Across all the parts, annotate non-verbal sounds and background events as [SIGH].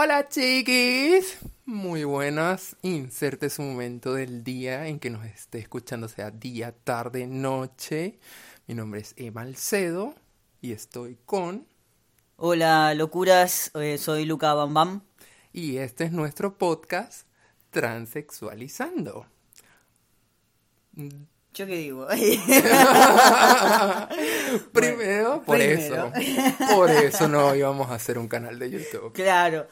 Hola chiquis, muy buenas. Inserte su momento del día en que nos esté escuchando, sea día, tarde, noche. Mi nombre es Emma Alcedo y estoy con... Hola locuras, eh, soy Luca Bam Bam. Y este es nuestro podcast Transexualizando. ¿Yo qué digo? [LAUGHS] Primero, por primero. eso. Por eso no íbamos a hacer un canal de YouTube. claro.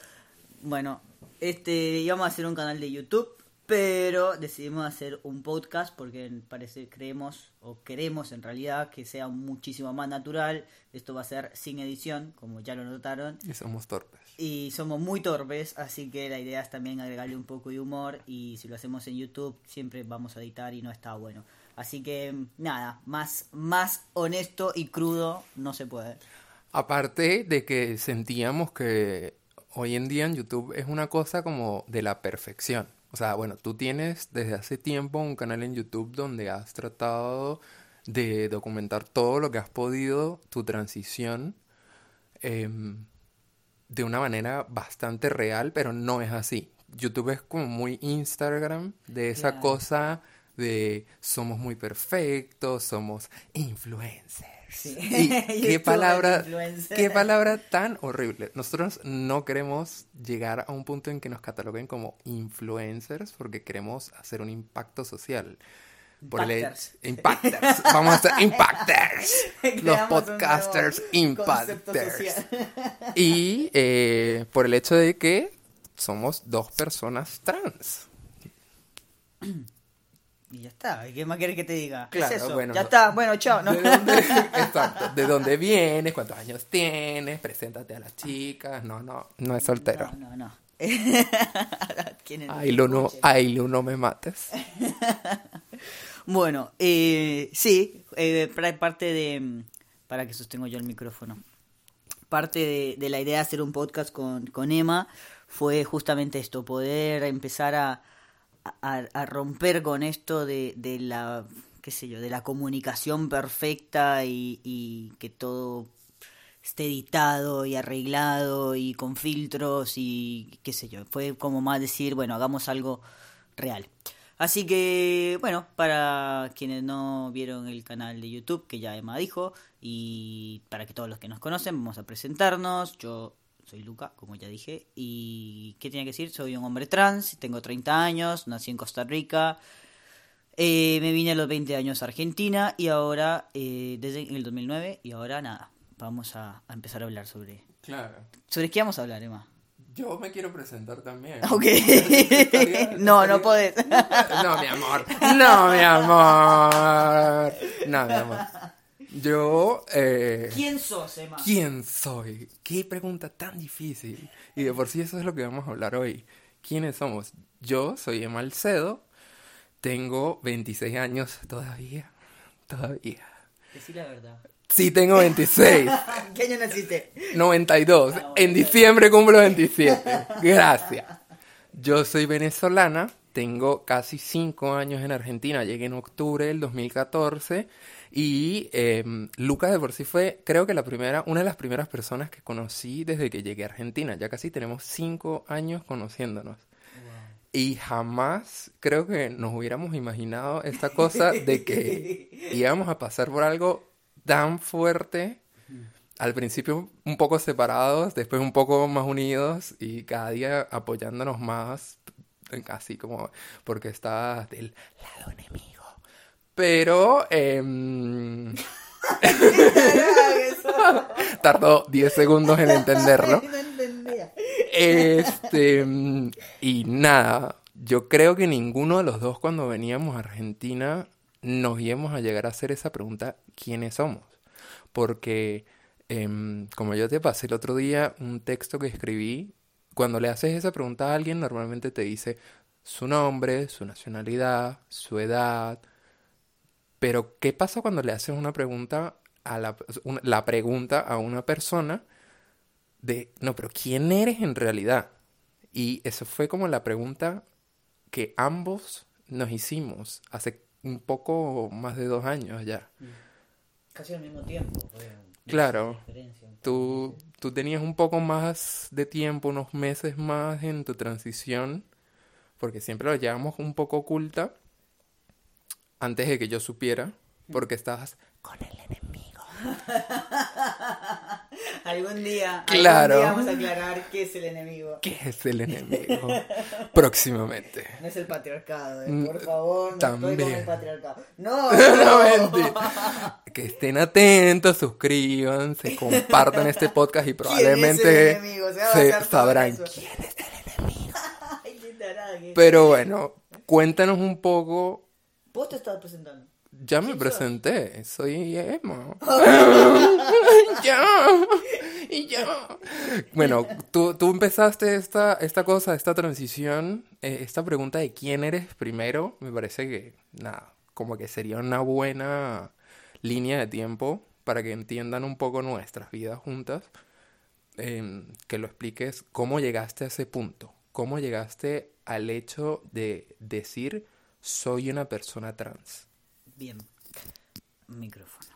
Bueno, este íbamos a hacer un canal de YouTube, pero decidimos hacer un podcast porque parece creemos o queremos en realidad que sea muchísimo más natural. Esto va a ser sin edición, como ya lo notaron. Y somos torpes. Y somos muy torpes, así que la idea es también agregarle un poco de humor y si lo hacemos en YouTube siempre vamos a editar y no está bueno. Así que nada, más, más honesto y crudo no se puede. Aparte de que sentíamos que hoy en día en YouTube es una cosa como de la perfección. O sea, bueno, tú tienes desde hace tiempo un canal en YouTube donde has tratado de documentar todo lo que has podido, tu transición, em, de una manera bastante real, pero no es así. YouTube es como muy Instagram, de esa cosa de somos muy perfectos, somos influencers. Sí. Y [LAUGHS] qué palabra, qué palabra tan horrible. Nosotros no queremos llegar a un punto en que nos cataloguen como influencers porque queremos hacer un impacto social. Por el Impacters. hecho- impacters. Vamos a ser [LAUGHS] impacters. Los podcasters social. [LAUGHS] Y eh, por el hecho de que somos dos personas trans. [CLEARS THROAT] Y ya está, ¿qué más quieres que te diga? ¿Qué Claro, es eso? bueno, ya está, bueno, chao. ¿no? ¿De dónde, [LAUGHS] exacto, ¿De dónde vienes? ¿Cuántos años tienes? Preséntate a las chicas. No, no, no es soltero. No, no, no. [LAUGHS] ¿Quiénes nos Ay, Lu, no, escuchen? ay, Lu, no me mates. [LAUGHS] Bueno, eh, sí, eh, parte de... Para que sostengo yo el micrófono. Parte de, de la idea de hacer un podcast con, con Emma fue justamente esto, poder empezar a, a, romper con esto de, de la, qué sé yo, de la comunicación perfecta y, y que todo esté editado y arreglado y con filtros y qué sé yo. Fue como más decir, bueno, hagamos algo real. Así que, bueno, para quienes no vieron el canal de YouTube, que ya Emma dijo, y para que todos los que nos conocen, vamos a presentarnos. Yo soy Luca, como ya dije, y ¿qué tenía que decir? Soy un hombre trans, tengo 30 años, nací en Costa Rica, eh, me vine a los 20 años a Argentina y ahora, eh, desde el 2009, y ahora nada, vamos a, a empezar a hablar sobre... Claro. ¿Sobre qué vamos a hablar, Emma? Yo me quiero presentar también. Ok. [LAUGHS] [LAUGHS] Estaría- no, no podés. No, mi amor. No, mi amor. No, mi amor. Yo, eh, ¿Quién sos, Emma? ¿quién soy? Qué pregunta tan difícil. Y de por sí eso es lo que vamos a hablar hoy. ¿Quiénes somos? Yo soy Emma Alcedo. Tengo 26 años todavía. Todavía. Decí la verdad. Sí, tengo 26. [LAUGHS] ¿Qué año naciste? 92. En diciembre cumplo 27. Gracias. Yo soy venezolana. Tengo casi 5 años en Argentina. Llegué en octubre del 2014. Y eh, Lucas de por sí fue, creo que la primera, una de las primeras personas que conocí desde que llegué a Argentina. Ya casi tenemos 5 años conociéndonos. Y jamás creo que nos hubiéramos imaginado esta cosa de que [LAUGHS] íbamos a pasar por algo tan fuerte. Al principio un poco separados, después un poco más unidos y cada día apoyándonos más, así como porque estás del lado enemigo. Pero em, [LAUGHS] tardó 10 segundos en entenderlo. [LAUGHS] Este, y nada, yo creo que ninguno de los dos cuando veníamos a Argentina nos íbamos a llegar a hacer esa pregunta, ¿quiénes somos? Porque, em, como yo te pasé el otro día un texto que escribí, cuando le haces esa pregunta a alguien, normalmente te dice su nombre, su nacionalidad, su edad. Pero, ¿qué pasa cuando le haces una pregunta a la, una- la pregunta a una persona? de, no, pero ¿quién eres en realidad? Y eso fue como la pregunta que ambos nos hicimos hace un poco más de dos años ya. Casi al mismo tiempo. fue- Claro. Tú, tú tenías un poco más de tiempo, unos meses más en tu transición, porque siempre lo llevamos un poco oculta, antes de que yo supiera, porque estabas con el enemigo. [LAUGHS] algún día, Claro. algún día vamos a aclarar qué es el enemigo. ¿Qué es el enemigo? Próximamente. [LAUGHS] No es el patriarcado, eh, Mm, por favor, no estoy con también. el patriarcado. No, [LAUGHS] No. Que estén atentos, suscríbanse, compartan este podcast y probablemente? Se se sabrán quién es el enemigo. Que- Pero bueno, cuéntanos un poco. Vos te estabas presentando. Ya me presenté, soy Emma. [LAUGHS] ya, y ya. Bueno, tú, tú empezaste esta, esta cosa, esta transición, eh, esta pregunta de quién eres primero, me parece que, nada, como que sería una buena línea de tiempo para que entiendan un poco nuestras vidas juntas, em, que lo expliques cómo llegaste a ese punto, cómo llegaste al hecho de decir soy una persona trans. Bien. Micrófono.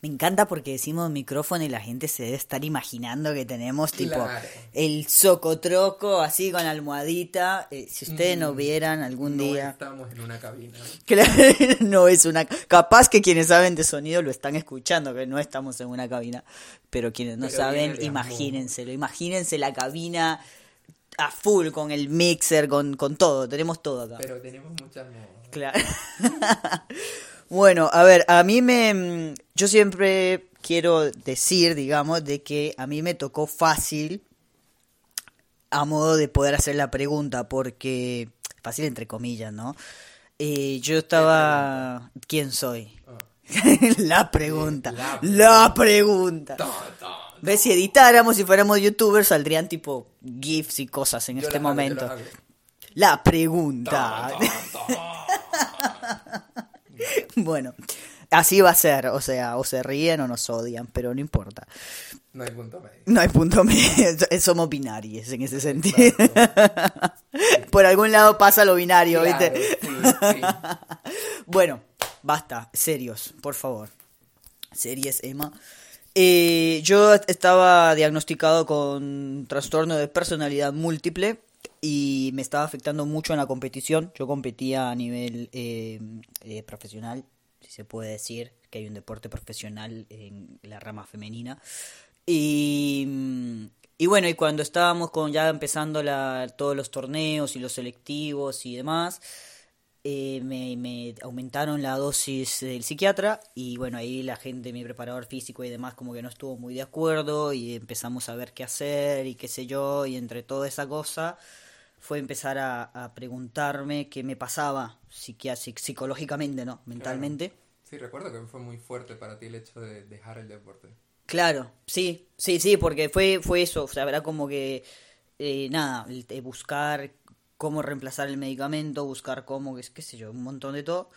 Me encanta porque decimos micrófono y la gente se debe estar imaginando que tenemos tipo Claro. el socotroco así con almohadita. Eh, si ustedes no vieran algún Mm. No día... estamos en una cabina. Claro, [LAUGHS] no es una... Capaz que quienes saben de sonido lo están escuchando, que no estamos en una cabina. Pero quienes no Pero saben, imagínenselo. Imagínense la cabina a full con el mixer, con, con todo. Tenemos todo acá. Pero tenemos muchas modas. Claro. [LAUGHS] bueno, a ver, a mí me... mm, Yo siempre quiero decir, digamos, de que a mí me tocó fácil a modo de poder hacer la pregunta, porque... Fácil entre comillas, ¿no? Eh, yo estaba... ¿Quién soy? [LAUGHS] la pregunta. La La pregunta. Ton. ¿Ves? Si editáramos, si fuéramos youtubers, saldrían tipo GIFs y cosas en Yo este momento. hago. La pregunta. [LAUGHS] Bueno, así va a ser, o sea, o se ríen o nos odian, pero no importa. No hay punto medio. No hay punto medio, [LAUGHS] somos binarios en ese sentido. Por algún lado pasa lo binario, Claro, ¿viste? sí, sí. Bueno, basta, serios, por favor. Series, Emma. Eh, yo estaba diagnosticado con trastorno de personalidad múltiple y me estaba afectando mucho en la competición. Yo competía a nivel eh, eh, profesional, si se puede decir que hay un deporte profesional en la rama femenina. Y, bueno, y cuando estábamos con ya empezando todos los torneos y los selectivos y demás, eh, me, me aumentaron la dosis del psiquiatra y bueno, ahí la gente, mi preparador físico y demás, como que no estuvo muy de acuerdo y empezamos a ver qué hacer y qué sé yo, y entre toda esa cosa fue empezar a, a preguntarme qué me pasaba psicológicamente, ¿no? Mentalmente. Sí, recuerdo que fue muy fuerte para ti el hecho de dejar el deporte. Claro, sí, sí, sí, porque fue, fue eso, o sea, era como que, eh, nada, el- eh, buscar cómo reemplazar el medicamento, buscar cómo, qué, qué sé yo, un montón de todo.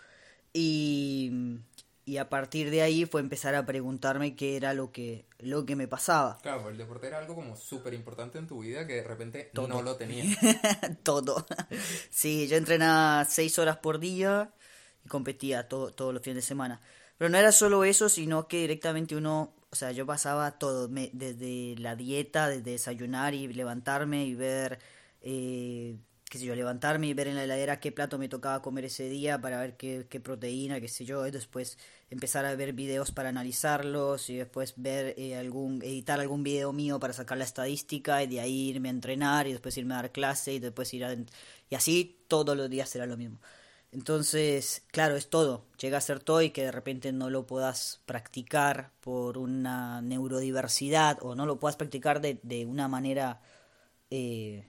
Y, y a partir de ahí fue empezar a preguntarme qué era lo que, lo que me pasaba. Claro, el deporte era algo como súper importante en tu vida que de repente Todo. no lo tenías. [LAUGHS] todo. Sí, yo entrenaba seis horas por día y competía todo, todos los fines de semana. Pero no era solo eso, sino que directamente uno, o sea, yo pasaba todo, me- desde la dieta, desde desayunar y levantarme y ver, eh, qué yo, levantarme y ver en la heladera qué plato me tocaba comer ese día para ver qué, qué proteína, qué sé yo, y después empezar a ver videos para analizarlos y después ver eh, algún, editar algún video mío para sacar la estadística y de ahí irme a entrenar y después irme a dar clase y después ir a... Y así todos los días será lo mismo. Entonces, claro, es todo. Llega a ser todo y que de repente no lo puedas practicar por una neurodiversidad o no lo puedas practicar de, de una manera, eh,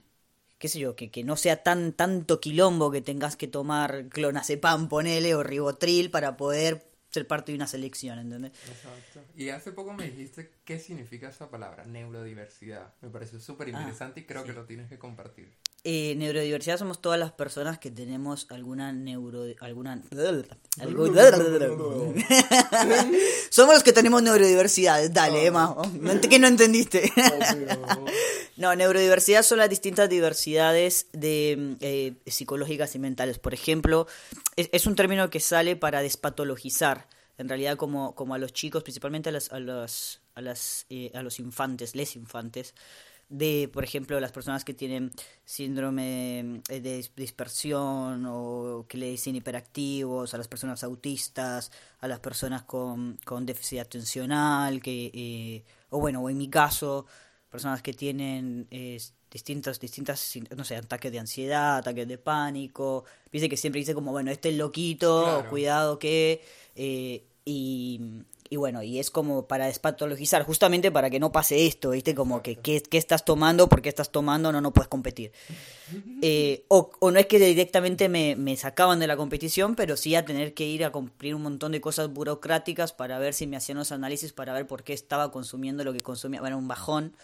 qué sé yo, que, que no sea tan tanto quilombo que tengas que tomar clonazepam, ponele, o ribotril para poder ser parte de una selección, ¿entendés? Exacto. Y hace poco me dijiste qué significa esa palabra, neurodiversidad. Me pareció súper interesante y creo que lo tienes que compartir. Eh, neurodiversidad somos todas las personas que tenemos alguna neuro alguna [LAUGHS] somos los que tenemos neurodiversidad. Dale Emma. Oh, no que no entendiste [LAUGHS] no neurodiversidad son las distintas diversidades de eh, psicológicas y mentales. Por ejemplo es, es un término que sale para despatologizar en realidad como, como a los chicos, principalmente a los, a los, a las, eh, a los infantes, les infantes, de, por ejemplo, las personas que tienen síndrome eh, de dispersión o que le dicen hiperactivos, a las personas autistas, a las personas con, con déficit atencional, que, eh, o bueno, o en mi caso, personas que tienen eh, distintas, distintas, no sé, ataques de ansiedad, ataques de pánico. Dice que siempre dice como, bueno, este es loquito, cuidado que... Eh, y, y bueno, y es como para despatologizar, justamente para que no pase esto, ¿viste? Como que ¿qué, estás tomando? ¿Por qué estás tomando? No, no puedes competir. Eh, o, o, no es que directamente me, me, sacaban de la competición, pero sí a tener que ir a cumplir un montón de cosas burocráticas para ver si me hacían los análisis, para ver por qué estaba consumiendo lo que consumía. Bueno, un bajón.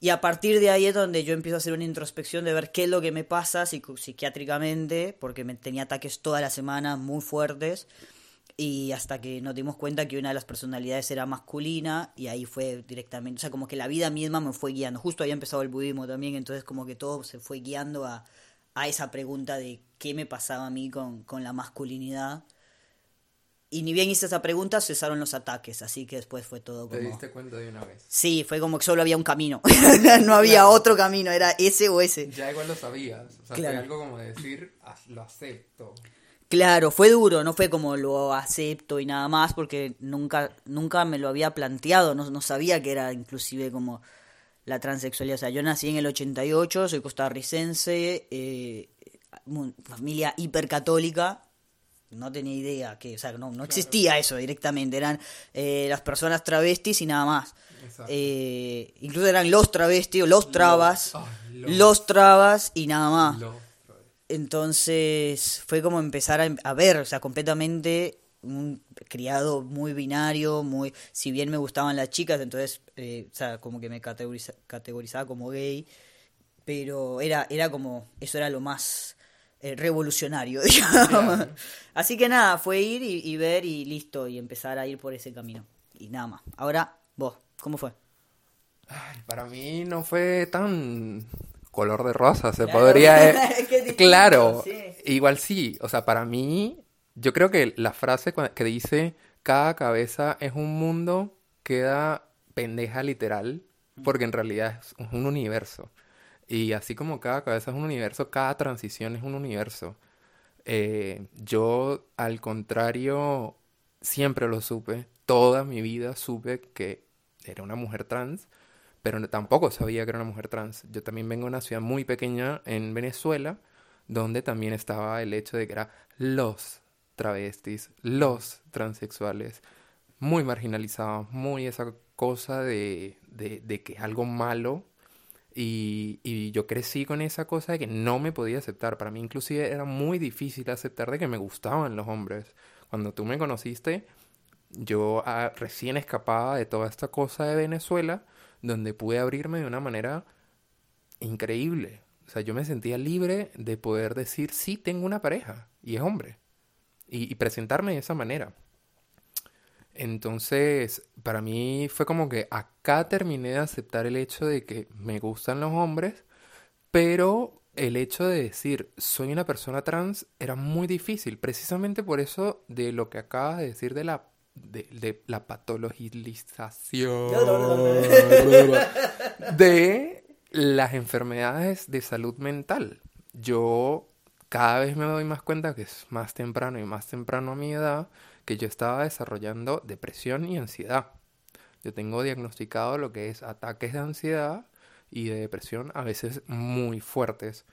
Y a partir de ahí es donde yo empiezo a hacer una introspección de ver qué es lo que me pasa psiquiátricamente, porque me tenía ataques toda la semana muy fuertes y hasta que nos dimos cuenta que una de las personalidades era masculina y ahí fue directamente, o sea, como que la vida misma me fue guiando. Justo había empezado el budismo también, entonces como que todo se fue guiando a, a esa pregunta de qué me pasaba a mí con, con la masculinidad. Y ni bien hice esa pregunta, cesaron los ataques, así que después fue todo como... ¿Te diste cuenta de una vez? Sí, fue como que solo había un camino, [LAUGHS] no había otro camino, era ese o ese. Ya igual lo sabías, o sea, fue algo como decir, lo acepto. Claro, fue duro, no fue como lo acepto y nada más, porque nunca, nunca me lo había planteado, no, no sabía que era inclusive como la transexualidad. O sea, yo nací en el 88, soy costarricense, eh, familia hipercatólica, no tenía idea que, o sea, no, no existía eso directamente, eran eh, las personas travestis y nada más. Eh, incluso eran los travestis o los trabas, los, trabas y nada más. Entonces fue como empezar a, ver, o sea, completamente un criado muy binario, muy, si bien me gustaban las chicas, entonces, eh, o sea, como que me categorizaba como gay, pero era, era como, eso era lo más eh, revolucionario, [LAUGHS] digamos. Así que nada, fue ir y, ver y listo, y empezar a ir por ese camino. Y nada más. Ahora, vos, ¿cómo fue? para mí no fue tan color de rosa, se podría... Eh, [LAUGHS] claro, igual sí, o sea, para mí, yo creo que la frase que dice, cada cabeza es un mundo, queda pendeja literal, porque en realidad es un universo. Y así como cada cabeza es un universo, cada transición es un universo. Eh, yo, al contrario, siempre lo supe, toda mi vida supe que era una mujer trans, pero tampoco sabía que era una mujer trans. Yo también vengo de una ciudad muy pequeña en Venezuela, donde también estaba el hecho de que era los travestis, los transexuales, muy marginalizados, muy esa cosa de, de, que algo malo. Y, y, yo crecí con esa cosa de que no me podía aceptar. Para mí inclusive era muy difícil aceptar de que me gustaban los hombres. Cuando tú me conociste, yo ah, recién escapaba de toda esta cosa de Venezuela donde pude abrirme de una manera increíble. O sea, yo me sentía libre de poder decir, sí, tengo una pareja y es hombre. Y, presentarme de esa manera. Entonces, para mí fue como que acá terminé de aceptar el hecho de que me gustan los hombres, pero el hecho de decir soy una persona trans era muy difícil, precisamente por eso de lo que acabas de decir de la de, la patologización [LAUGHS] de las enfermedades de salud mental. Yo cada vez me doy más cuenta que es más temprano y más temprano a mi edad que yo estaba desarrollando depresión y ansiedad. Yo tengo diagnosticado lo que es ataques de ansiedad y de depresión a veces muy fuertes.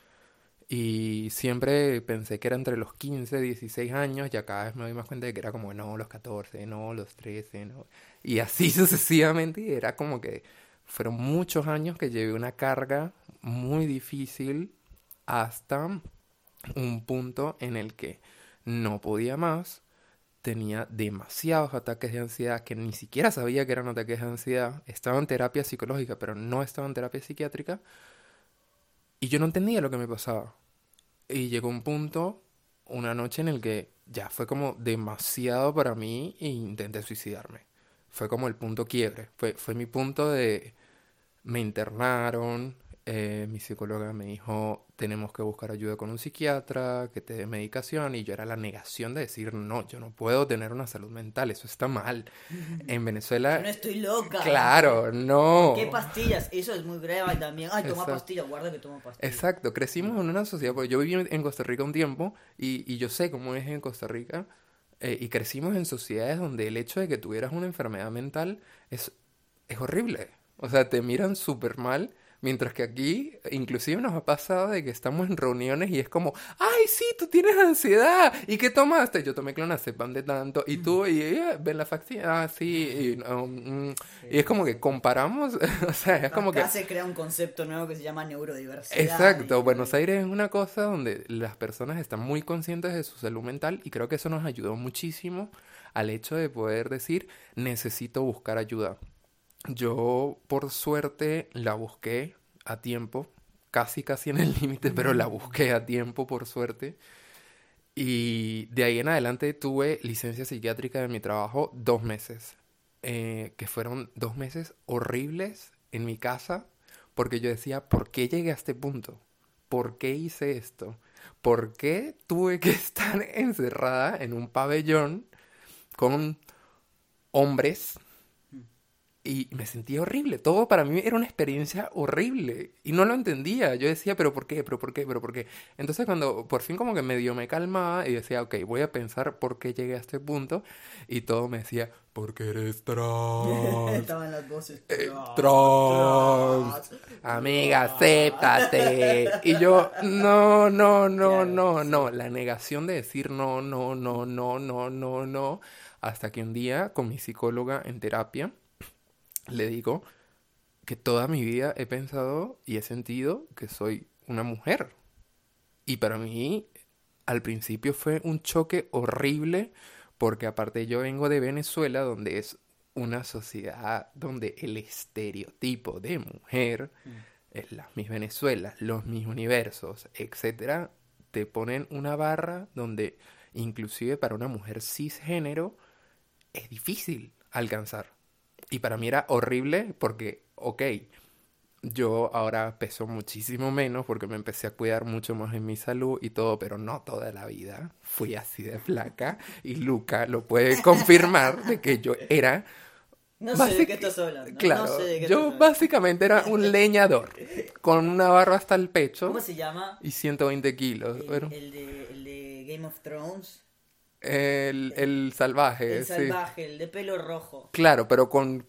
Y siempre pensé que era entre los 15, 16 años, ya cada vez me doy más cuenta de que era como, no, los 14, no, los 13, no. Y así [LAUGHS] sucesivamente, y era como que fueron muchos años que llevé una carga muy difícil hasta un punto en el que no podía más, tenía demasiados ataques de ansiedad que ni siquiera sabía que eran ataques de ansiedad, estaba en terapia psicológica, pero no estaba en terapia psiquiátrica, y yo no entendía lo que me pasaba. Y llegó un punto, una noche en el que ya fue como demasiado para mí e intenté suicidarme. Fue como el punto quiebre. Fue, fue mi punto de... Me internaron, eh, mi psicóloga me dijo, tenemos que buscar ayuda con un psiquiatra, que te dé medicación, y yo era la negación de decir, no, yo no puedo tener una salud mental, eso está mal. [LAUGHS] En Venezuela... Yo no estoy loca. Claro, no. ¿Qué pastillas? Eso es muy grave también. Ay, toma Exacto. pastillas, guarda que toma pastillas. Exacto, crecimos en una sociedad, porque yo viví en- en Costa Rica un tiempo y, y yo sé cómo es en Costa Rica, eh, y crecimos en sociedades donde el hecho de que tuvieras una enfermedad mental es, es horrible. O sea, te miran súper mal, mientras que aquí inclusive nos ha pasado de que estamos en reuniones y es como, ay, sí, tú tienes ansiedad, ¿y qué tomaste? Yo tomé clonazepam de tanto, y tú, y ella, ven la facción, ah, sí, y, mm, es como que comparamos, [LAUGHS] o sea, es como que... Acá se crea un concepto nuevo que se llama neurodiversidad. Exacto, y- Buenos Aires es una cosa donde las personas están muy conscientes de su salud mental y creo que eso nos ayudó muchísimo al hecho de poder decir necesito buscar ayuda. Yo por suerte la busqué a tiempo, casi casi en el [LAUGHS] límite, pero la busqué a tiempo por suerte. Y de ahí en adelante tuve licencia psiquiátrica de mi trabajo dos meses, eh, que fueron dos meses horribles en mi casa, porque yo decía, ¿por qué llegué a este punto? ¿Por qué hice esto? ¿Por qué tuve que [LAUGHS] estar encerrada en un pabellón con hombres? Y me sentía horrible. Todo para mí era una experiencia horrible. Y no lo entendía. Yo decía, ¿pero por qué? ¿Pero por qué? ¿Pero por qué? Entonces cuando por fin como que medio me calmaba y decía, ok, voy a pensar por qué llegué a este punto. Y todo me decía, porque eres [LAUGHS] trans. Estaban las voces. Eh, trans, trans. Amiga, acéptate. Y yo, no, no, no, no, no. La negación de decir no, no, no, no, no, no, no. Hasta que un día con mi psicóloga en terapia le digo que toda mi vida he pensado y he sentido que soy una mujer. Y para mí, al principio fue un choque horrible, porque aparte yo vengo de Venezuela, donde es una sociedad donde el estereotipo de mujer, es las mis Venezuelas, los mis universos, etcétera, te ponen una barra donde inclusive para una mujer cisgénero es difícil alcanzar. Y para mí era horrible porque, ok, yo ahora peso muchísimo menos porque me empecé a cuidar mucho más en mi salud y todo, pero no toda la vida. Fui así de flaca y Luca lo puede [LAUGHS] confirmar de que yo era... No sé de qué estás hablando. Claro, no sé de qué yo básicamente era un leñador con una barba hasta el pecho ¿Cómo se llama? y 120 kilos. El, Bueno, el de, el de Game of Thrones. El, el salvaje, El sí. salvaje, el de pelo rojo. Claro, pero con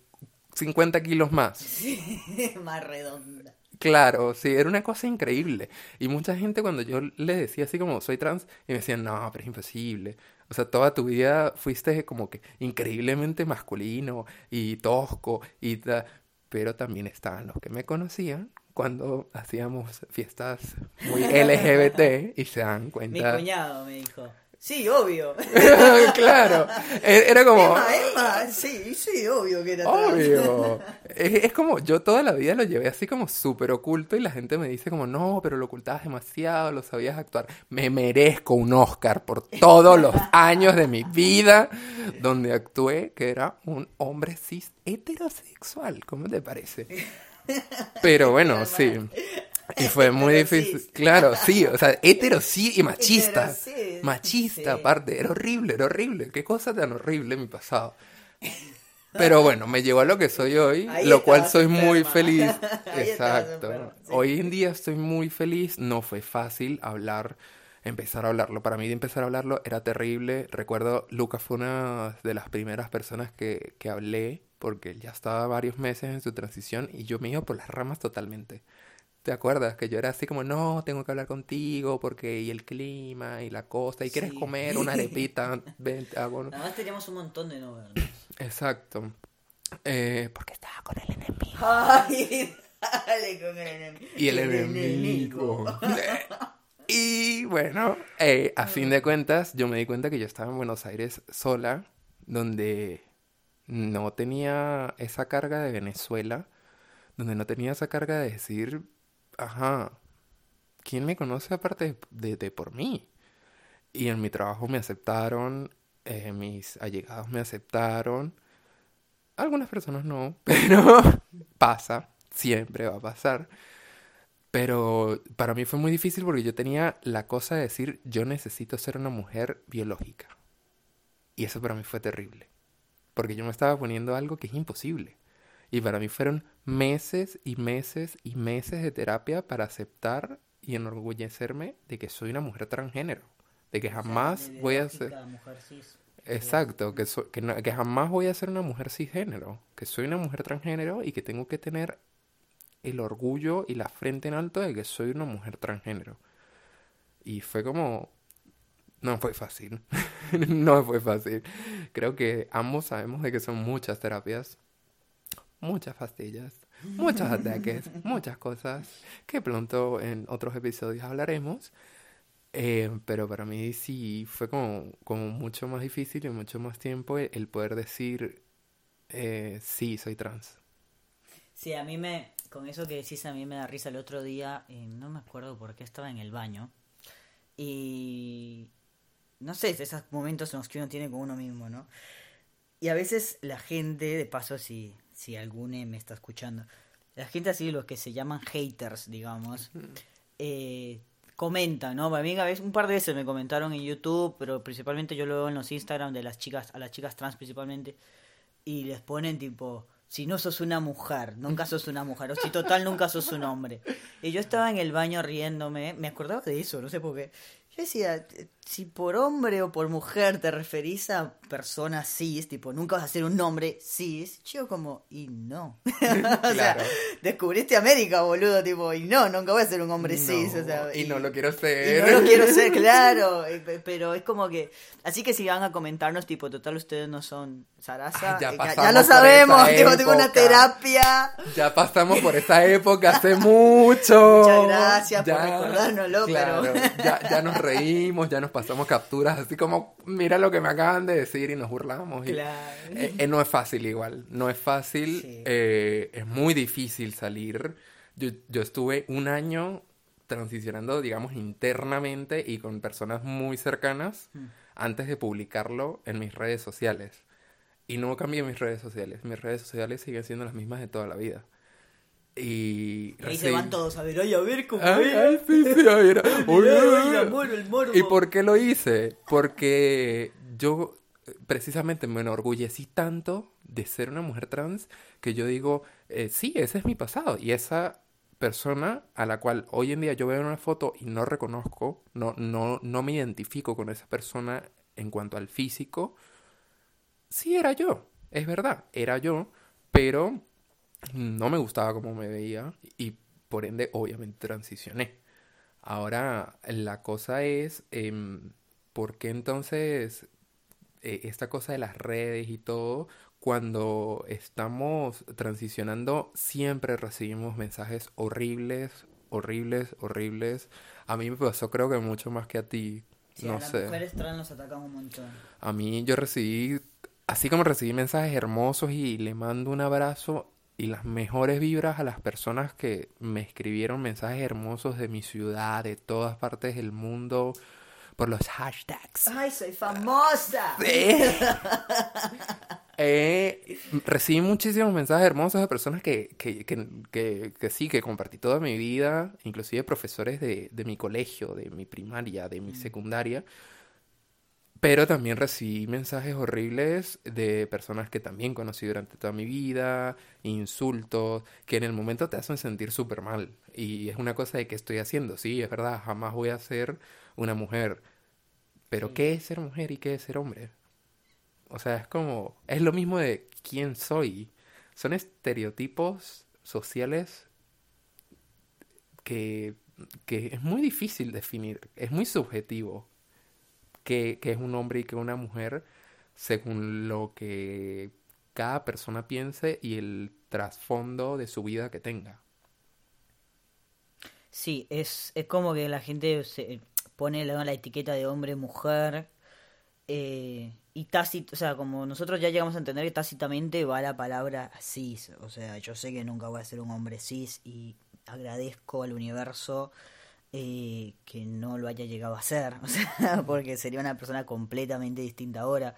50 kilos más. [LAUGHS] Sí, más redonda. Claro, sí, era una cosa increíble. Y mucha gente cuando yo le decía así como soy trans, y me decían, no, pero es imposible. O sea, toda tu vida fuiste como que increíblemente masculino y tosco y ta- Pero también estaban los que me conocían cuando hacíamos fiestas muy [LAUGHS] LGBT y se dan Mi cuenta. cuñado me dijo. Sí, obvio. [LAUGHS] claro, e- era como... Emma, Emma, sí, sí, obvio que era. Obvio. [LAUGHS] Es, es como, yo toda la vida lo llevé así como súper oculto y la gente me dice como, no, pero lo ocultabas demasiado, lo sabías actuar. Me merezco un Oscar por todos los años de mi vida donde actué que era un hombre cis heterosexual. ¿Cómo te parece? [LAUGHS] Pero bueno, sí. Y fue muy difícil. Claro, sí, o sea, hetero sí y machista. Machista, sí. aparte, era horrible, era horrible. Qué cosa tan horrible mi pasado. [LAUGHS] Pero bueno, me llevó a lo que soy hoy, Ahí lo cual soy muy feliz. [LAUGHS] Ahí Exacto. enferma. Hoy en día estoy muy feliz. No fue fácil hablar, empezar a hablarlo. Para mí de empezar a hablarlo era terrible. Recuerdo, Lucas fue una de las primeras personas que, que hablé, porque él ya estaba varios meses en su transición y yo me iba por las ramas totalmente. ¿Te acuerdas? Que yo era así como, no, tengo que hablar contigo porque y el clima y la costa y quieres comer una [LAUGHS] arepita. Ven, hago Además teníamos un montón de no vernos. Exacto. Eh, porque estaba con el enemigo. Ay, [LAUGHS] dale con el enemigo. Y el enemigo. [LAUGHS] y bueno, eh, a fin de cuentas, yo me di cuenta que yo estaba en Buenos Aires sola, donde no tenía esa carga de Venezuela, donde no tenía esa carga de decir, ajá, ¿quién me conoce aparte de, de- por mí? Y en mi trabajo me aceptaron, eh, mis allegados me aceptaron, algunas personas no, [LAUGHS] pero pasa, siempre va a pasar. Pero para mí fue muy difícil porque yo tenía la cosa de decir, yo necesito ser una mujer biológica. Y eso para mí fue terrible. Porque yo me estaba poniendo algo que es imposible. Y para mí fueron meses y meses y meses de terapia para aceptar y enorgullecerme de que soy una mujer transgénero. De que jamás voy a ser... Exacto, que, que, que jamás voy a ser una mujer cisgénero. Que soy una mujer transgénero y que tengo que tener el orgullo y la frente en alto de que soy una mujer transgénero. Y fue como... No fue fácil. [LAUGHS] no fue fácil. Creo que ambos sabemos de que son muchas terapias, muchas pastillas, muchos ataques, muchas cosas que pronto en otros episodios hablaremos. Eh, pero para mí sí fue como, como mucho más difícil y mucho más tiempo el, poder decir eh, sí, soy trans. Sí, a mí me, con eso que decís a mí me da risa el otro día, eh, no me acuerdo por qué estaba en el baño. Y no sé, esos momentos en los que uno tiene con uno mismo, ¿no? Y a veces la gente, de paso, si, si alguno me está escuchando, la gente así, los que se llaman haters, digamos, eh, comentan, ¿no? A mí a veces, un par de veces me comentaron en YouTube, pero principalmente yo lo veo en los Instagram de las chicas, a las chicas trans principalmente, y les ponen tipo, si no sos una mujer, nunca sos una mujer, o si total nunca sos un hombre. Y yo estaba en el baño riéndome, me acordaba de eso, no sé por qué. Yo decía, si por hombre o por mujer te referís a personas cis, tipo, nunca vas a ser un hombre cis, yo como, y no. [LAUGHS] o sea, descubriste América, boludo, tipo, y no, nunca voy a ser un hombre cis. O sea, y, no lo quiero ser. Y no lo quiero ser, claro. Pero es como que, así que si van a comentarnos, tipo, total, ustedes no son Sarasa, ya, ya, lo sabemos, tipo, [LAUGHS] tengo una terapia. Ya pasamos por esta época hace mucho. Muchas gracias por recordárnoslo, pero... ya, ya nos reímos, ya nos pasamos capturas, así como, mira lo que me acaban de decir y nos burlamos. Claro. Eh, eh, no es fácil igual, no es fácil, eh, es muy difícil salir. Yo, yo estuve un año transicionando, digamos, internamente y con personas muy cercanas mm. antes de publicarlo en mis redes sociales. Y no cambié mis redes sociales. Mis redes sociales siguen siendo las mismas de toda la vida. Y, ahí se van todos a ver, ay, a ver cómo ay, sí, sí, a ver. ¿Y por qué lo hice? Porque yo precisamente me enorgullecí tanto de ser una mujer trans que yo digo, eh, sí, ese es mi pasado. Y esa persona a la cual hoy en día yo veo una foto y no reconozco, no, no, no me identifico con esa persona en cuanto al físico, sí era yo, es verdad, era yo, pero no me gustaba cómo me veía y por ende obviamente transicioné. Ahora la cosa es, eh, ¿por qué entonces eh, esta cosa de las redes y todo, cuando estamos transicionando siempre recibimos mensajes horribles, horribles, horribles. A mí me pasó creo que mucho más que a ti. no a sé. mujeres trans nos atacan un montón. A mí yo recibí, así como recibí mensajes hermosos y le mando un abrazo, y las mejores vibras a las personas que me escribieron mensajes hermosos de mi ciudad, de todas partes del mundo, por los hashtags. ¡Ay, soy famosa! [LAUGHS] Eh, recibí muchísimos mensajes hermosos de personas que, que, que, que, sí, que compartí toda mi vida, inclusive profesores de, de mi colegio, de mi primaria, de mi mm. Pero también recibí mensajes horribles de personas que también conocí durante toda mi vida, insultos, que en el momento te hacen sentir súper mal. Y es una cosa de que estoy haciendo, sí, es verdad, jamás voy a ser una mujer. Pero ¿qué es ser mujer y qué es ser hombre? O sea, es como, es lo mismo de quién soy. Son estereotipos sociales que, que es muy difícil definir, es muy subjetivo que, es un hombre y que una mujer según lo que cada persona piense y el trasfondo de su vida que tenga. Sí, es, es como que la gente se pone la, la etiqueta de hombre, mujer, eh, y tácito, o sea, como nosotros ya llegamos a entender que tácitamente va la palabra cis, o sea, yo sé que nunca voy a ser un hombre cis y agradezco al universo eh, que no lo haya llegado a ser, [LAUGHS] o sea, porque sería una persona completamente distinta ahora.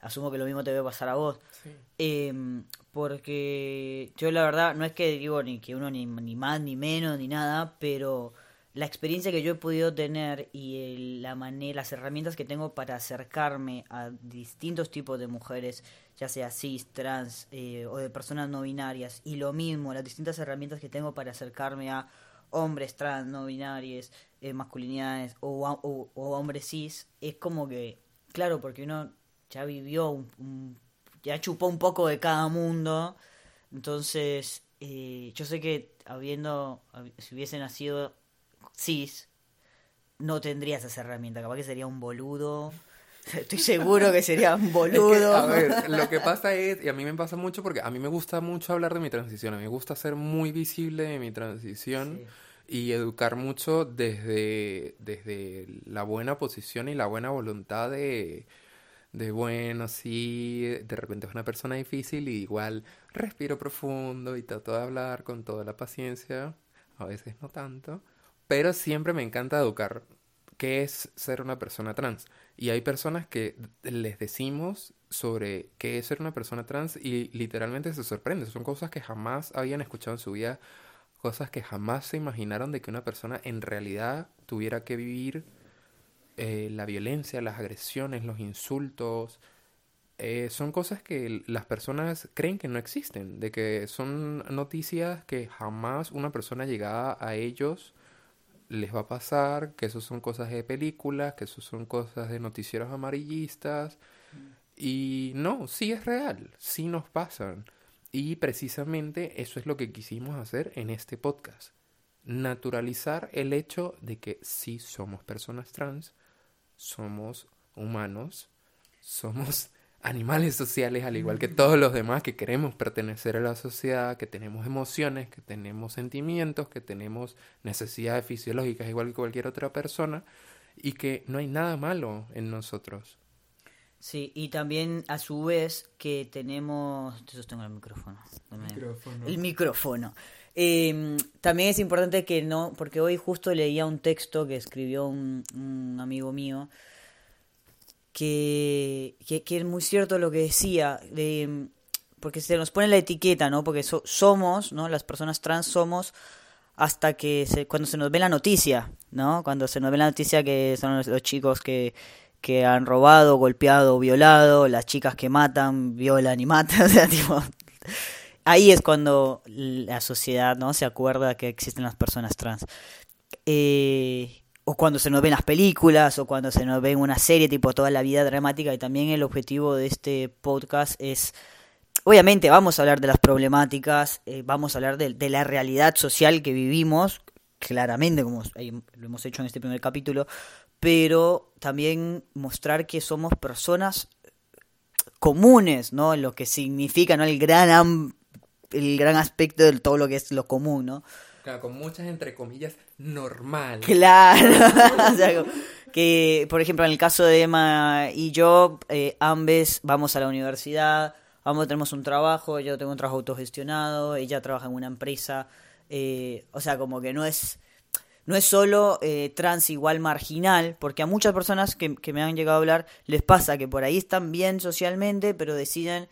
asumo que lo mismo te debe pasar a vos. Sí. Em, porque yo la verdad, no es que digo ni que uno ni, ni más ni menos ni nada, pero la experiencia que yo he podido tener y el- la manera, las herramientas que tengo para acercarme a distintos tipos de mujeres, ya sea cis, trans eh, o de personas no binarias, y lo mismo, las distintas herramientas que tengo para acercarme a hombres trans, no binarios, eh, masculinidades o, a- o, o hombres cis, es como que, claro, porque uno ya vivió, un, un- ya chupó un poco de cada mundo, entonces eh, yo sé que habiendo, hab- si hubiese nacido cis, no tendría esa herramienta, capaz que sería un boludo. [LAUGHS] Estoy seguro que sería un Es boludo. que, a ver, [LAUGHS] lo que pasa es, y a mí me pasa mucho porque a mí me gusta mucho hablar de mi transición, a mí me gusta ser muy visible de mi transición y educar mucho desde, desde la buena posición y la buena voluntad de, de, bueno, sí, de repente es una persona difícil y igual respiro profundo y trato de hablar con toda la paciencia, a veces no tanto, pero siempre me encanta educar qué es ser una persona trans. Y hay personas que les decimos sobre qué es ser una persona trans y literalmente se sorprenden. Son cosas que jamás habían escuchado en su vida, cosas que jamás se imaginaron de que una persona en realidad tuviera que vivir eh, la violencia, las agresiones, los insultos. eh, son cosas que las personas creen que no existen, de que son noticias que jamás una persona llegada a ellos les va a pasar, que eso son cosas de películas, que eso son cosas de noticieros amarillistas. Y no, sí es real, sí nos pasan. Y precisamente eso es lo que quisimos hacer en este podcast. Naturalizar el hecho de que sí somos personas trans, somos humanos, somos [LAUGHS] animales sociales al igual que todos los demás que queremos pertenecer a la sociedad, que tenemos emociones, que tenemos sentimientos, que tenemos necesidades fisiológicas igual que cualquier otra persona y que no hay nada malo en nosotros. Sí, y también a su vez que tenemos... Te sostengo el micrófono. Dame- El micrófono. Eh, también es importante que no, porque hoy justo leía un texto que escribió un, un amigo mío, que, que, que es muy cierto lo que decía, de, porque se nos pone la etiqueta, ¿no? Porque so- somos, ¿no? Las personas trans somos hasta que se, cuando se nos ve la noticia, ¿no? Cuando se nos ve la noticia que son los, los chicos que, que han robado, golpeado, violado, las chicas que matan, violan y matan, [LAUGHS] ahí es cuando la sociedad, ¿no? Se acuerda que existen las personas trans. Eh, o cuando se nos ven las películas, o cuando se nos ve en una serie, tipo toda la vida dramática, y también el objetivo de este podcast es Obviamente vamos a hablar de las problemáticas, eh, vamos a hablar de, la realidad social que vivimos, claramente como lo hemos hecho en este primer capítulo, pero también mostrar que somos personas comunes, ¿no? Lo que significa, ¿no? El gran, el gran aspecto de todo lo que es lo común, ¿no? Claro, con muchas entre comillas normal. [LAUGHS] Claro. [LAUGHS] o sea, que, por ejemplo, en el caso de Emma y yo, eh, ambos vamos a la universidad, ambos tenemos un trabajo, yo tengo un trabajo autogestionado, ella trabaja en una empresa, eh, o sea, como que no es no es solo eh, trans igual marginal, porque a muchas personas que, que, me han llegado a hablar les pasa que por ahí están bien socialmente, pero deciden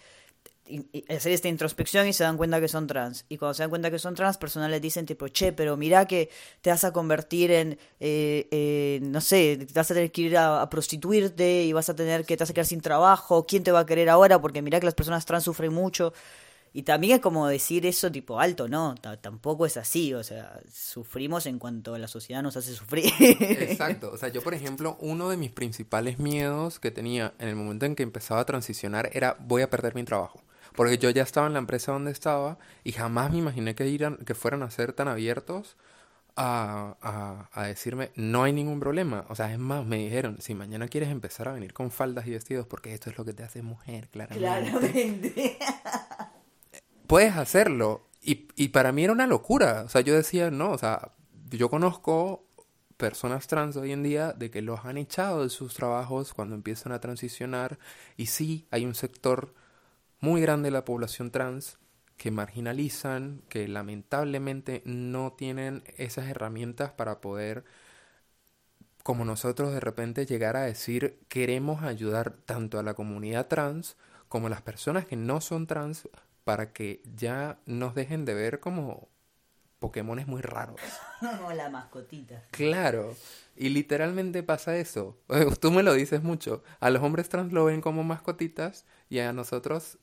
hacer esta introspección y se dan cuenta que son trans. Y cuando se dan cuenta que son trans, personas les dicen tipo, che, pero mira que te vas a convertir en, eh, eh, no sé, te vas a tener que ir a, a, prostituirte y vas a tener que te vas a quedar sin trabajo, ¿quién te va a querer ahora? Porque mira que las personas trans sufren mucho. Y también es como decir eso tipo alto, no, T tampoco es así, o sea, sufrimos en cuanto la sociedad nos hace sufrir. Exacto, o sea, yo por ejemplo, uno de mis principales miedos que tenía en el momento en que empezaba a transicionar era voy a perder mi trabajo. Porque yo ya estaba en la empresa donde estaba y jamás me imaginé que, iran, que fueran a ser tan abiertos a, a, a, decirme no hay ningún problema. O sea, es más, me dijeron, si mañana quieres empezar a venir con faldas y vestidos, porque esto es lo que te hace mujer, claramente. Claramente. Puedes hacerlo. Y, y para mí era una locura. O sea, yo decía, no, o sea, yo conozco personas trans hoy en día de que los han echado de sus trabajos cuando empiezan a transicionar. Y sí, hay un sector muy grande de la población trans que marginalizan, que lamentablemente no tienen esas herramientas para poder como nosotros de repente llegar a decir queremos ayudar tanto a la comunidad trans como a las personas que no son trans para que ya nos dejen de ver como Pokémones muy raros. [LAUGHS] Como la mascotita. Claro, y literalmente pasa eso. [LAUGHS] Tú me lo dices mucho. A los hombres trans lo ven como mascotitas y a nosotros,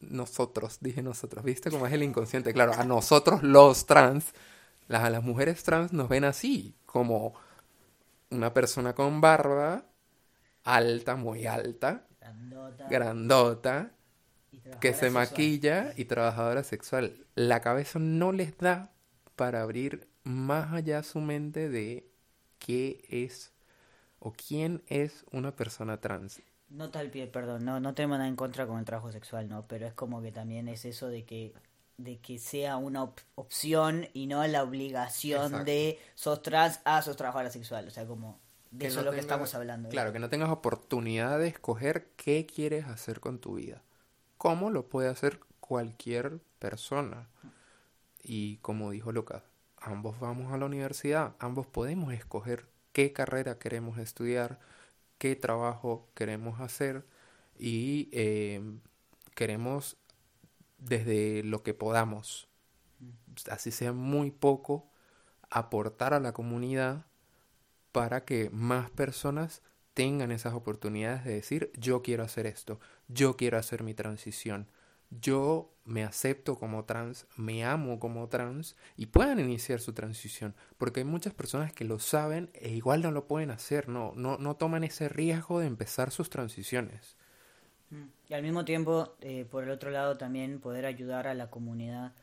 nosotros, dije nosotros, ¿viste cómo es el inconsciente? Claro, a nosotros los trans, a las mujeres trans nos ven así, como una persona con barba, alta, muy alta, Grandota. grandota, que se sexual. maquilla y trabajadora sexual. La cabeza no les da para abrir más allá su mente de qué es o quién es una persona trans. No tal pie, perdón, no, no tengo nada en contra con el trabajo sexual, no, pero es como que también es eso de que de que sea una op- opción y no la obligación Exacto. de sos trans, ah, sos trabajadora sexual, o sea, como de Que eso no es lo que estamos hablando. Claro, que no tengas oportunidad de escoger qué quieres hacer con tu vida. ¿Cómo lo puede hacer cualquier persona? Y como dijo Lucas, ambos vamos a la universidad, ambos podemos escoger qué carrera queremos estudiar, qué trabajo queremos hacer y eh, queremos desde lo que podamos, así sea muy poco, aportar a la comunidad para que más personas tengan esas oportunidades de decir yo quiero hacer esto, yo quiero hacer mi transición, yo me acepto como trans, me amo como trans y puedan iniciar su transición, porque hay muchas personas que lo saben e igual no lo pueden hacer, no, no, no toman ese riesgo de empezar sus transiciones. Mm. Y al mismo tiempo, eh, por el otro lado, también poder ayudar a la comunidad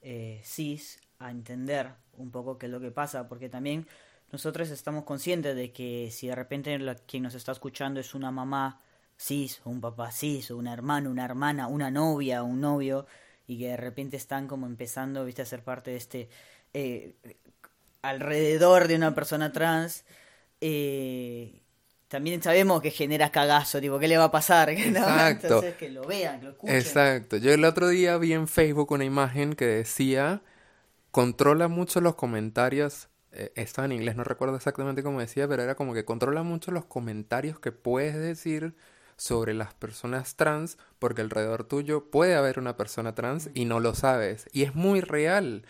eh, cis a entender un poco qué es lo que pasa, porque también nosotros estamos conscientes de que si de repente la- quien nos está escuchando es una mamá cis, o un papá cis, o una hermana, una hermana, una novia, un novio, y que de repente están como empezando, viste, a ser parte de este eh, alrededor de una persona trans, eh, también sabemos que genera cagazo, tipo, ¿qué le va a pasar? [LAUGHS] Exacto. Entonces que lo vean, que lo escuchen. Exacto. Yo el otro día vi en Facebook una imagen que decía, controla mucho los comentarios, estaba en inglés, no recuerdo exactamente cómo decía, pero era como que controla mucho los comentarios que puedes decir sobre las personas trans, porque alrededor tuyo puede haber una persona trans y no lo sabes. Y es muy real.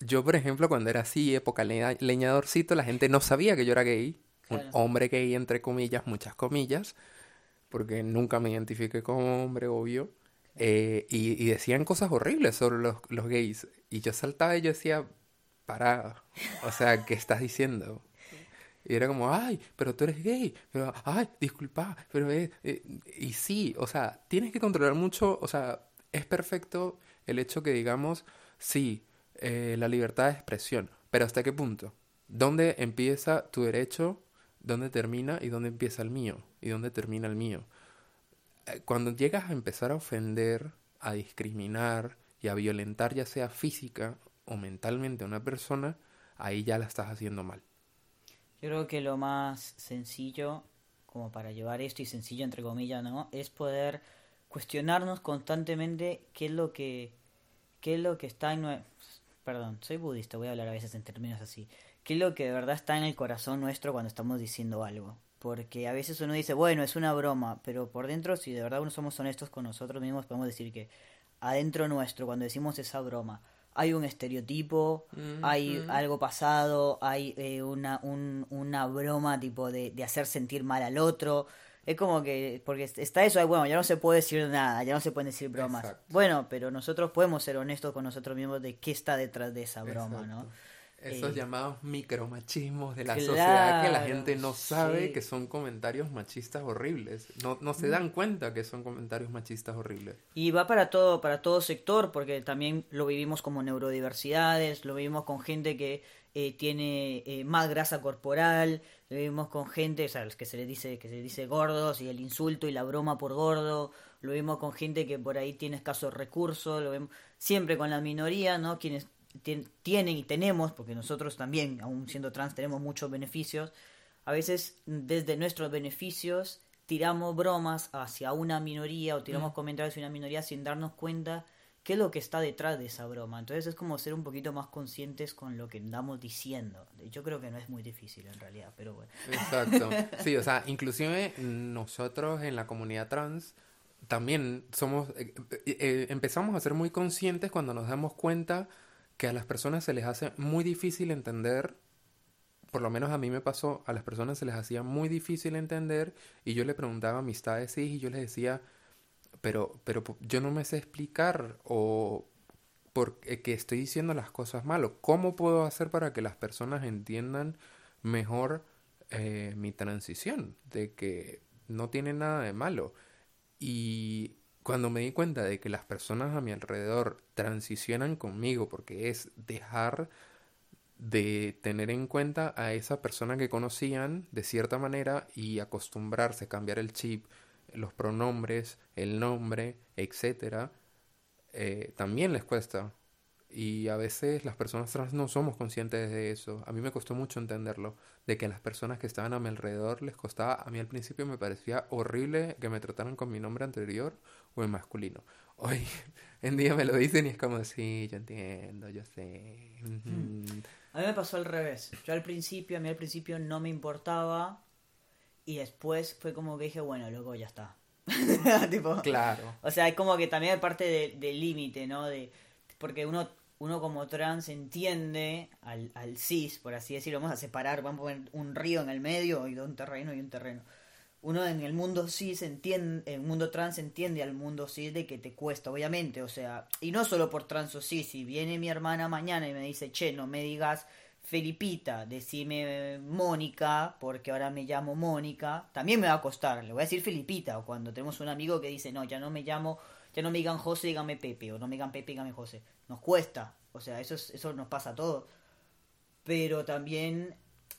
Yo, por ejemplo, cuando era así, época leña- leñadorcito, la gente no sabía que yo era gay. Un hombre gay, entre comillas, muchas comillas, porque nunca me identifiqué como hombre, obvio. Eh, y, y decían cosas horribles sobre los, los gays. Y yo saltaba y yo decía, para, o sea, ¿qué estás diciendo? Y era como, ay, pero tú eres gay, pero, ay, disculpa, pero, eh, eh", y sí, o sea, tienes que controlar mucho, o sea, es perfecto el hecho que digamos, sí, eh, la libertad de expresión, pero ¿hasta qué punto? ¿Dónde empieza tu derecho? ¿Dónde termina? ¿Y dónde empieza el mío? ¿Y dónde termina el mío? Eh, Cuando llegas a empezar a ofender, a discriminar y a violentar, ya sea física o mentalmente a una persona, ahí ya la estás haciendo mal. Yo creo que lo más sencillo, como para llevar esto, y sencillo entre comillas, ¿no? Es poder cuestionarnos constantemente qué es lo que, qué es lo que está en... nue- Perdón, soy budista, voy a hablar a veces en términos así. ¿Qué es lo que de verdad está en el corazón nuestro cuando estamos diciendo algo? Porque a veces uno dice, bueno, es una broma, pero por dentro, si de verdad uno somos honestos con nosotros mismos, podemos decir que adentro nuestro, cuando decimos esa broma, hay un estereotipo, hay algo pasado, hay eh, una, un- una broma tipo de, de hacer sentir mal al otro. Es como que, porque está eso, bueno, ya no se puede decir nada, ya no se pueden decir bromas. Exacto. Bueno, pero nosotros podemos ser honestos con nosotros mismos de qué está detrás de esa broma, ¿no? Esos Eh, llamados micromachismos de la claro, sociedad que la gente no sabe sí. que son comentarios machistas horribles. No, no se dan cuenta que son comentarios machistas horribles. Y va para todo, para todo sector, porque también lo vivimos como neurodiversidades, lo vivimos con gente que eh, tiene eh, más grasa corporal, lo vivimos con gente, o sea, los que se les dice, que se les dice gordos, y el insulto y la broma por gordo, lo vimos con gente que por ahí tiene escasos recursos, lo vemos siempre con la minoría, ¿no? Quienes tienen y tenemos, porque nosotros también, aún siendo trans, tenemos muchos beneficios, a veces desde nuestros beneficios tiramos bromas hacia una minoría o tiramos comentarios hacia una minoría sin darnos cuenta qué es lo que está detrás de esa broma. Entonces es como ser un poquito más conscientes con lo que andamos diciendo. Yo creo que no es muy difícil en realidad, pero bueno. Exacto. [LAUGHS] Sí, o sea, inclusive nosotros en la comunidad trans también somos, eh, eh, eh, empezamos a ser muy conscientes cuando nos damos cuenta que a las personas se les hace muy difícil entender, por lo menos a mí me pasó, a las personas se les hacía muy difícil entender y yo le preguntaba amistades y yo les decía, pero, pero yo no me sé explicar o porque estoy diciendo las cosas mal cómo puedo hacer para que las personas entiendan mejor mi transición, de que no tiene nada de malo. Y cuando me di cuenta de que las personas a mi alrededor transicionan conmigo, porque es dejar de tener en cuenta a esa persona que conocían de cierta manera y acostumbrarse, a cambiar el chip, los pronombres, el nombre, etcétera, eh, también les cuesta. Y a veces las personas trans no somos conscientes de eso. A mí me costó mucho entenderlo, de que las personas que estaban a mi alrededor les costaba, a mí al principio me parecía horrible que me trataran con mi nombre anterior o en masculino. Hoy [LAUGHS] en día me lo dicen y es como, sí, yo entiendo, yo sé. A mí me pasó al revés. Yo al principio, a mí al principio no me importaba y después fue como que dije, bueno, luego ya está. [LAUGHS] tipo, claro. O sea, es como que también parte del límite, ¿no? De, porque uno uno como trans entiende al, cis, por así decirlo, vamos a separar, vamos a poner un río en el medio y un terreno y un terreno. Uno en el mundo cis entiende, en el mundo trans entiende al mundo cis de que te cuesta, obviamente, o sea, y no solo por trans o cis, si viene mi hermana mañana y me dice, che, no me digas Felipita, decime Mónica, porque ahora me llamo Mónica, también me va a costar, le voy a decir Felipita, o cuando tenemos un amigo que dice, no, ya no me llamo, ya no me digan José, dígame Pepe, o no me digan Pepe, dígame José nos cuesta, o sea, eso, eso nos pasa a todos. Pero también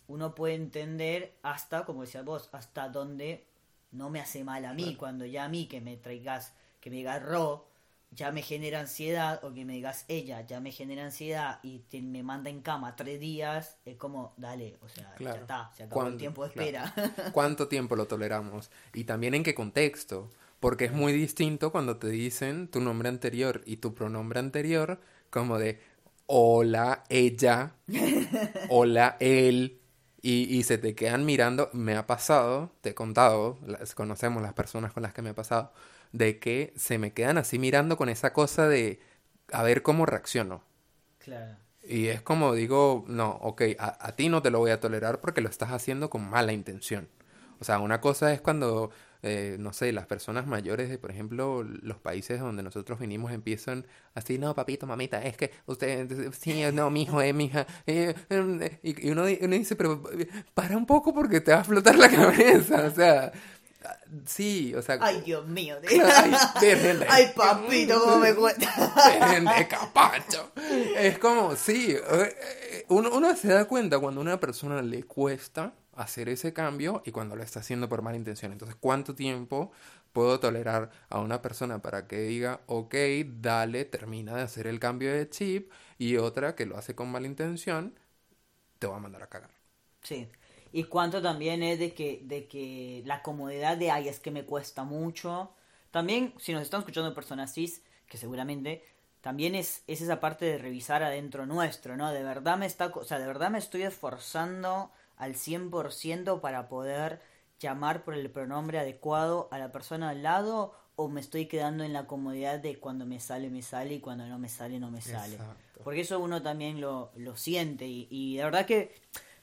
uno puede entender hasta, como decías vos, hasta donde no me hace mal a mí, cuando ya a mí que me traigas, que me digas Ro, ya me genera ansiedad, o que me digas ella, ya me genera ansiedad y me manda en cama tres días, es como, dale, o sea, ya está, se acabó el tiempo de espera. ¿Cuánto tiempo lo toleramos? Y también en qué contexto. Porque es muy distinto cuando te dicen tu nombre anterior y tu pronombre anterior, como de hola, ella, [LAUGHS] hola, él, y, se te quedan mirando. Me ha pasado, te he contado, las, conocemos las personas con las que me ha pasado, de que se me quedan así mirando con esa cosa de a ver cómo reacciono. Claro. Y es como digo, no, ok, a, a ti no te lo voy a tolerar porque lo estás haciendo con mala intención. O sea, una cosa es cuando eh, no sé, las personas mayores de, por ejemplo, los países donde nosotros vinimos empiezan así, no, papito, mamita, es que usted, sí, no, mi hijo, es mi hija. Eh, eh, y uno, dice, pero para un poco porque te va a flotar la [LAUGHS] cabeza, o sea... Sí, o sea. Ay, Dios mío. Ay, [LAUGHS] Ay, papito, cómo me cuesta. de [LAUGHS] capacho. Es como, sí, uno, uno se da cuenta cuando a una persona le cuesta hacer ese cambio y cuando lo está haciendo por mala intención. Entonces, ¿cuánto tiempo puedo tolerar a una persona para que diga, ok, dale, termina de hacer el cambio de chip y otra que lo hace con mala intención, te va a mandar a cagar? Sí. Y cuánto también es de que, de que la comodidad de, ay, es que me cuesta mucho. También, si nos están escuchando personas cis, que seguramente también es, es esa parte de revisar adentro nuestro, ¿no? De verdad me está, o sea, de verdad me estoy esforzando al 100% para poder llamar por el pronombre adecuado a la persona al lado o me estoy quedando en la comodidad de cuando me sale, me sale y cuando no me sale, no me sale. Porque eso uno también lo, lo siente y, y, de verdad que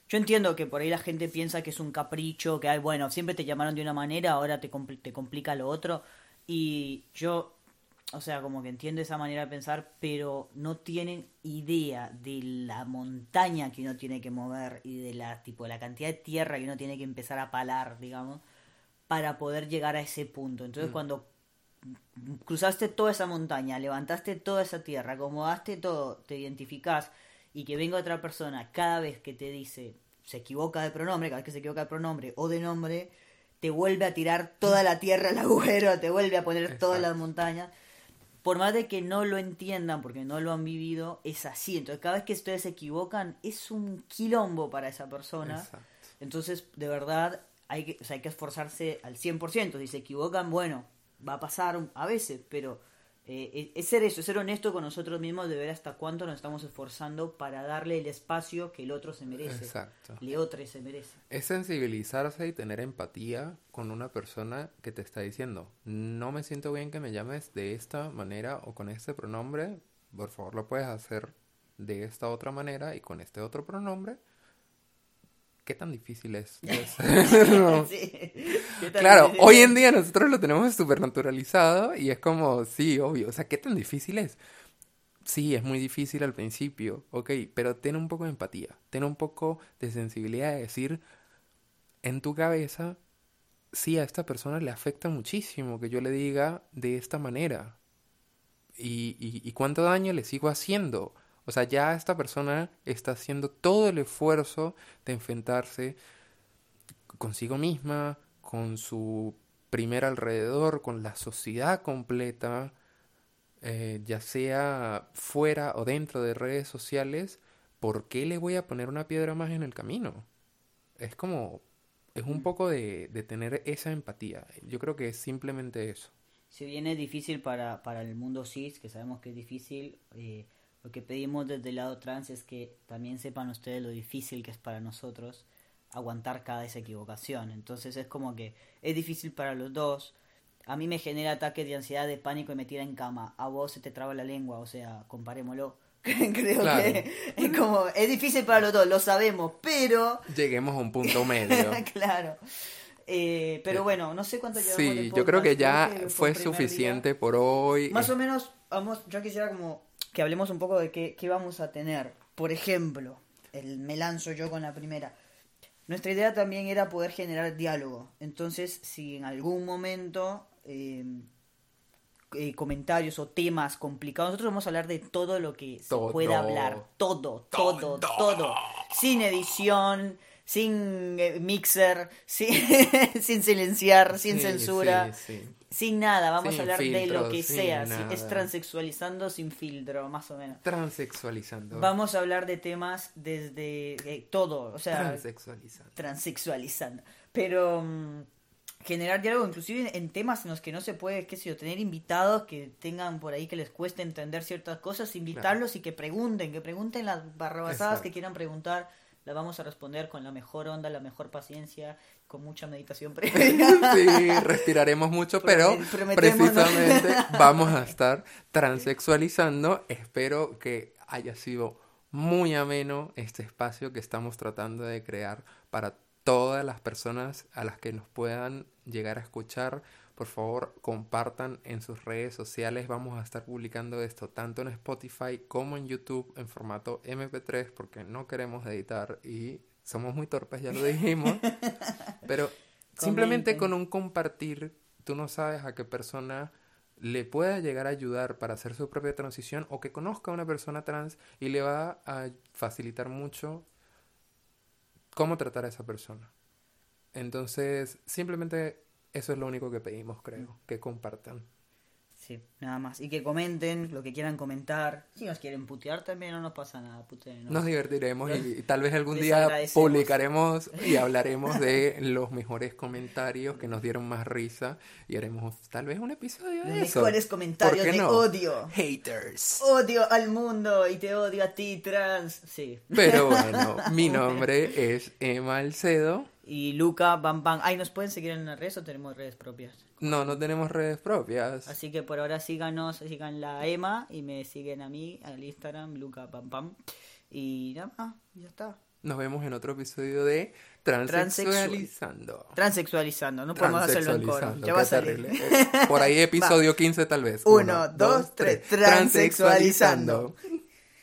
yo entiendo que por ahí la gente piensa que es un capricho, que hay, bueno, siempre te llamaron de una manera, ahora te, te complica lo otro. Y yo o sea, como que entiendo esa manera de pensar, pero no tienen idea de la montaña que uno tiene que mover y de la tipo la cantidad de tierra que uno tiene que empezar a palar, digamos, para poder llegar a ese punto. Entonces, mm. cuando cruzaste toda esa montaña, levantaste toda esa tierra, acomodaste todo, te identificás y que venga otra persona cada vez que te dice se equivoca de pronombre, cada vez que se equivoca de pronombre o de nombre, te vuelve a tirar toda la tierra al agujero, te vuelve a poner todas las montañas por más de que no lo entiendan porque no lo han vivido, es así. Entonces, cada vez que ustedes se equivocan, es un quilombo para esa persona. Entonces, de verdad, hay que, hay que esforzarse al 100%. Si se equivocan, bueno, va a pasar a veces, pero eh, es ser eso, ser honesto con nosotros mismos de ver hasta cuánto nos estamos esforzando para darle el espacio que el otro se merece. Exacto. El otro se merece. Es sensibilizarse y tener empatía con una persona que te está diciendo, no me siento bien que me llames de esta manera o con este pronombre, por favor lo puedes hacer de esta otra manera y con este otro pronombre. ¿Qué tan difícil es? [LAUGHS] [LAUGHS] No. Sí. ¿Qué tal Claro, difícil hoy es? en día nosotros lo tenemos súper naturalizado y es como, sí, obvio. O sea, ¿qué tan difícil es? Sí, es muy difícil al principio, ok, pero ten un poco de empatía, ten un poco de sensibilidad de decir en tu cabeza, sí, a esta persona le afecta muchísimo que yo le diga de esta manera. ¿Y, y, y cuánto daño le sigo haciendo? O sea, ya esta persona está haciendo todo el esfuerzo de enfrentarse consigo misma, con su primer alrededor, con la sociedad completa, eh, ya sea fuera o dentro de redes sociales, ¿por qué le voy a poner una piedra más en el camino? Es como, es un poco de, de tener esa empatía. Yo creo que es simplemente eso. Si bien es difícil para, para el mundo cis, que sabemos que es difícil, eh, lo que pedimos desde el lado trans es que también sepan ustedes lo difícil que es para nosotros aguantar cada esa equivocación. Entonces es como que es difícil para los dos. A mí me genera ataques de ansiedad, de pánico y me tira en cama. A vos se te traba la lengua, o sea, comparémoslo. [LAUGHS] Creo Claro. que es como, es difícil para los dos, lo sabemos, pero [LAUGHS] Lleguemos a un punto medio. [LAUGHS] claro. Eh, pero bueno, no sé cuánto llevamos Sí, yo creo que ya creo que fue suficiente día. por hoy. Más o menos, vamos, yo quisiera como que hablemos un poco de qué, qué vamos a tener. Por ejemplo, el, me lanzo yo con la primera. Nuestra idea también era poder generar diálogo. Entonces, si en algún momento eh, eh, comentarios o temas complicados, nosotros vamos a hablar de todo lo que se pueda hablar. Todo, todo, todo. Sin edición, sin eh, mixer, [LAUGHS] sin, sin silenciar, sin Sí, censura. sí, sí. Sin nada, vamos Sin a hablar de lo que sea. nada. es transexualizando sin filtro, más o menos. Transexualizando. Vamos a hablar de temas desde eh, todo, o sea, Transexualizando. transexualizando. Pero mm, generar diálogo, inclusive en temas en los que no se puede, qué sé yo, tener invitados que tengan por ahí que les cueste entender ciertas cosas, invitarlos y que pregunten, que pregunten las barrabasadas Exacto. que quieran preguntar. Las vamos a responder con la mejor onda, la mejor paciencia, con mucha meditación [LAUGHS] previa. Sí, respiraremos mucho, pero precisamente [LAUGHS] vamos a estar transexualizando. Espero que haya sido muy ameno este espacio que estamos tratando de crear para todas las personas a las que nos puedan llegar a escuchar. Por favor, compartan en sus redes sociales. Vamos a estar publicando esto tanto en Spotify como en YouTube en formato MP3 porque no queremos editar y somos muy torpes, ya lo [LAUGHS] dijimos. Pero simplemente con un compartir, tú no sabes a qué persona le pueda llegar a ayudar para hacer su propia transición o que conozca a una persona trans y le va a facilitar mucho cómo tratar a esa persona. Entonces, simplemente eso es lo único que pedimos, creo, que compartan. Sí, nada más. Y que comenten lo que quieran comentar. Si nos quieren putear también no nos pasa nada, puteen. Nos divertiremos y, y [LAUGHS] tal vez algún día publicaremos y [LAUGHS] hablaremos de los mejores comentarios que nos dieron más risa y haremos tal vez un episodio de Los eso. mejores comentarios ¿Por qué de no? odio. Haters. Odio al mundo y te odio a ti, trans. Sí. Pero [LAUGHS] bueno, mi nombre es Emma Alcedo. Y Luca, Bam Bam. Ay, ¿nos pueden seguir en las redes o tenemos redes propias? No, no tenemos redes propias. Así que por ahora síganos, sigan la Emma y me siguen a mí, al Instagram, Luca Pam Pam. Y nada más, ya está. Nos vemos en otro episodio de Transexualizando. Transexualizando, no podemos hacerlo en coro. Ya va a salir. terrible. Por ahí episodio [LAUGHS] 15 tal vez. Uno, dos, tres. Transexualizando.